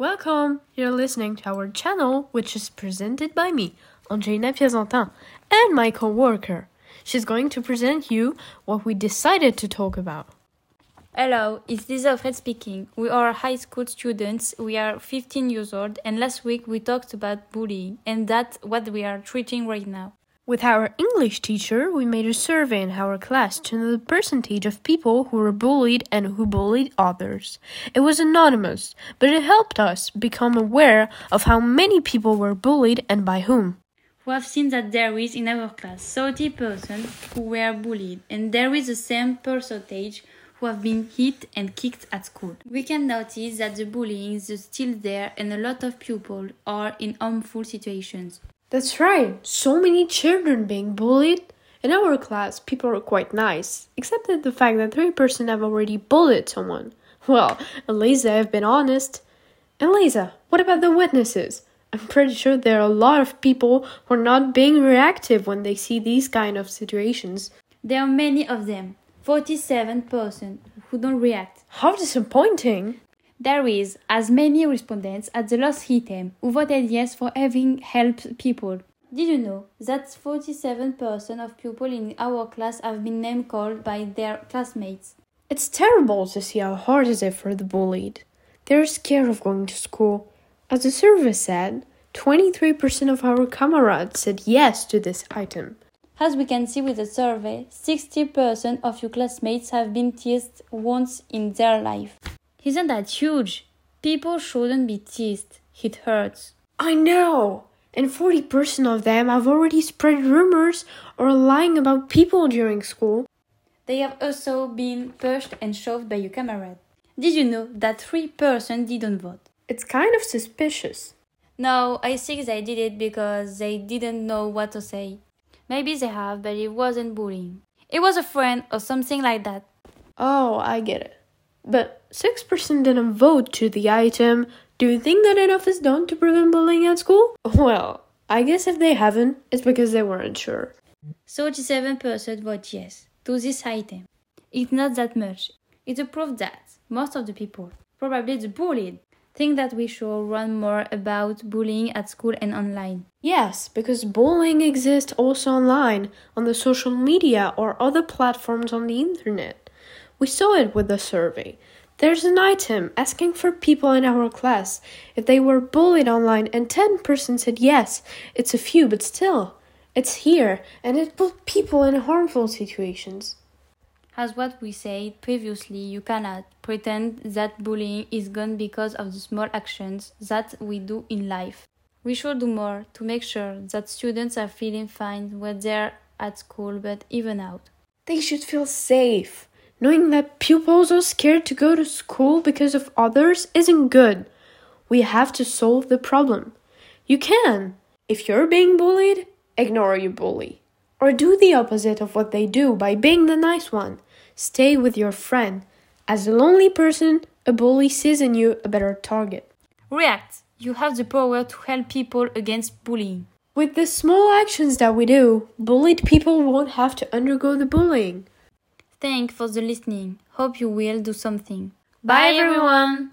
Welcome! You're listening to our channel, which is presented by me, Angelina Piazentin, and my co worker. She's going to present you what we decided to talk about. Hello, it's Lisa Fred speaking. We are high school students. We are 15 years old, and last week we talked about bullying, and that's what we are treating right now. With our English teacher, we made a survey in our class to know the percentage of people who were bullied and who bullied others. It was anonymous, but it helped us become aware of how many people were bullied and by whom. We have seen that there is in our class 30% who were bullied, and there is the same percentage who have been hit and kicked at school. We can notice that the bullying is still there, and a lot of people are in harmful situations. That's right, so many children being bullied. In our class, people are quite nice, except that the fact that three person have already bullied someone. Well, Eliza, I've been honest. Eliza, what about the witnesses? I'm pretty sure there are a lot of people who are not being reactive when they see these kind of situations. There are many of them, 47% who don't react. How disappointing! There is as many respondents as the last item who voted yes for having helped people. Did you know that 47% of people in our class have been name called by their classmates? It's terrible to see how hard it is for the bullied. They're scared of going to school. As the survey said, 23% of our comrades said yes to this item. As we can see with the survey, 60% of your classmates have been teased once in their life. Isn't that huge? People shouldn't be teased. It hurts. I know! And 40% of them have already spread rumors or lying about people during school. They have also been pushed and shoved by your comrade. Did you know that 3% didn't vote? It's kind of suspicious. No, I think they did it because they didn't know what to say. Maybe they have, but it wasn't bullying. It was a friend or something like that. Oh, I get it. But 6% didn't vote to the item. Do you think that enough is done to prevent bullying at school? Well, I guess if they haven't, it's because they weren't sure. 37% vote yes to this item. It's not that much. It's a proof that most of the people, probably the bullied, think that we should run more about bullying at school and online. Yes, because bullying exists also online, on the social media or other platforms on the internet. We saw it with the survey. There's an item asking for people in our class if they were bullied online, and 10% said yes. It's a few, but still, it's here, and it put people in harmful situations. As what we said previously, you cannot pretend that bullying is gone because of the small actions that we do in life. We should do more to make sure that students are feeling fine when they're at school, but even out. They should feel safe. Knowing that pupils are scared to go to school because of others isn't good. We have to solve the problem. You can. If you're being bullied, ignore your bully. Or do the opposite of what they do by being the nice one. Stay with your friend. As a lonely person, a bully sees in you a better target. React. You have the power to help people against bullying. With the small actions that we do, bullied people won't have to undergo the bullying. Thanks for the listening. Hope you will do something. Bye, everyone.